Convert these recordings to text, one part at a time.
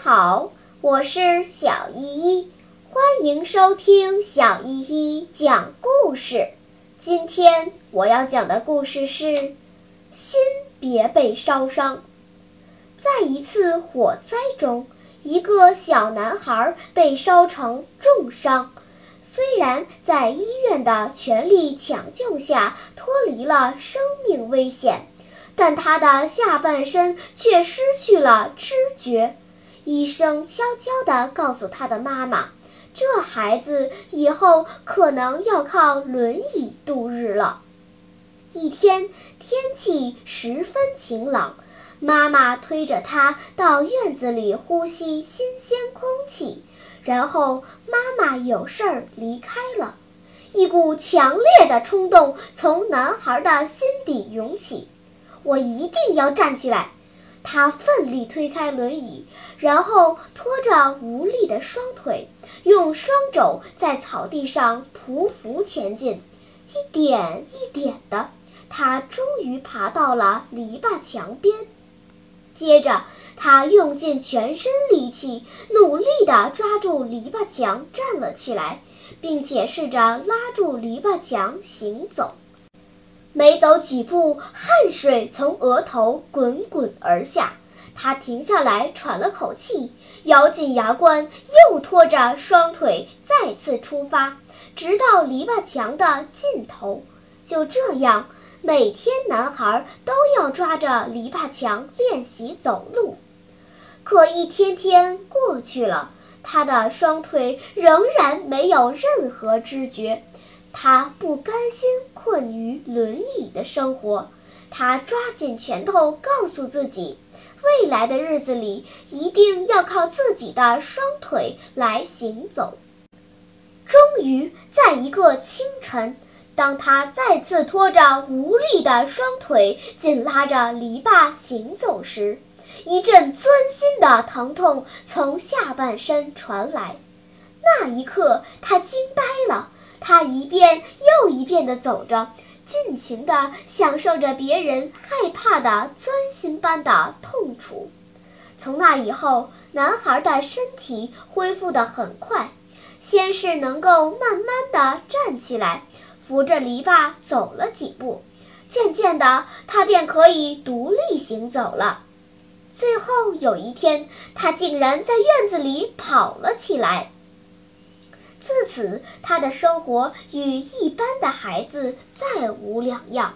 好我是小依依，欢迎收听小依依讲故事。今天我要讲的故事是《心别被烧伤》。在一次火灾中，一个小男孩被烧成重伤，虽然在医院的全力抢救下脱离了生命危险，但他的下半身却失去了知觉。医生悄悄地告诉他的妈妈：“这孩子以后可能要靠轮椅度日了。”一天，天气十分晴朗，妈妈推着他到院子里呼吸新鲜空气，然后妈妈有事儿离开了。一股强烈的冲动从男孩的心底涌起：“我一定要站起来！”他奋力推开轮椅，然后拖着无力的双腿，用双肘在草地上匍匐前进。一点一点的，他终于爬到了篱笆墙边。接着，他用尽全身力气，努力地抓住篱笆墙站了起来，并且试着拉住篱笆墙行走。没走几步，汗水从额头滚滚而下。他停下来，喘了口气，咬紧牙关，又拖着双腿再次出发，直到篱笆墙的尽头。就这样，每天男孩都要抓着篱笆墙练习走路。可一天天过去了，他的双腿仍然没有任何知觉。他不甘心困于轮椅的生活，他抓紧拳头，告诉自己，未来的日子里一定要靠自己的双腿来行走。终于，在一个清晨，当他再次拖着无力的双腿，紧拉着篱笆行走时，一阵钻心的疼痛从下半身传来。那一刻，他惊呆了。他一遍又一遍地走着，尽情地享受着别人害怕的钻心般的痛楚。从那以后，男孩的身体恢复得很快，先是能够慢慢地站起来，扶着篱笆走了几步，渐渐的，他便可以独立行走了。最后有一天，他竟然在院子里跑了起来。自此，他的生活与一般的孩子再无两样。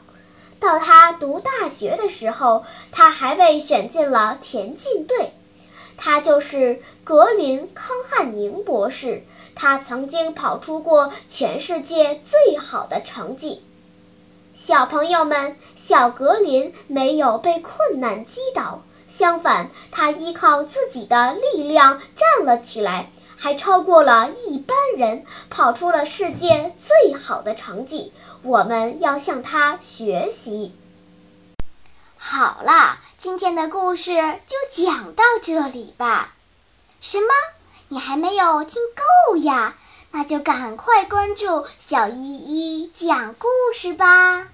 到他读大学的时候，他还被选进了田径队。他就是格林·康汉宁博士。他曾经跑出过全世界最好的成绩。小朋友们，小格林没有被困难击倒，相反，他依靠自己的力量站了起来。还超过了一般人，跑出了世界最好的成绩。我们要向他学习。好了，今天的故事就讲到这里吧。什么？你还没有听够呀？那就赶快关注小依依讲故事吧。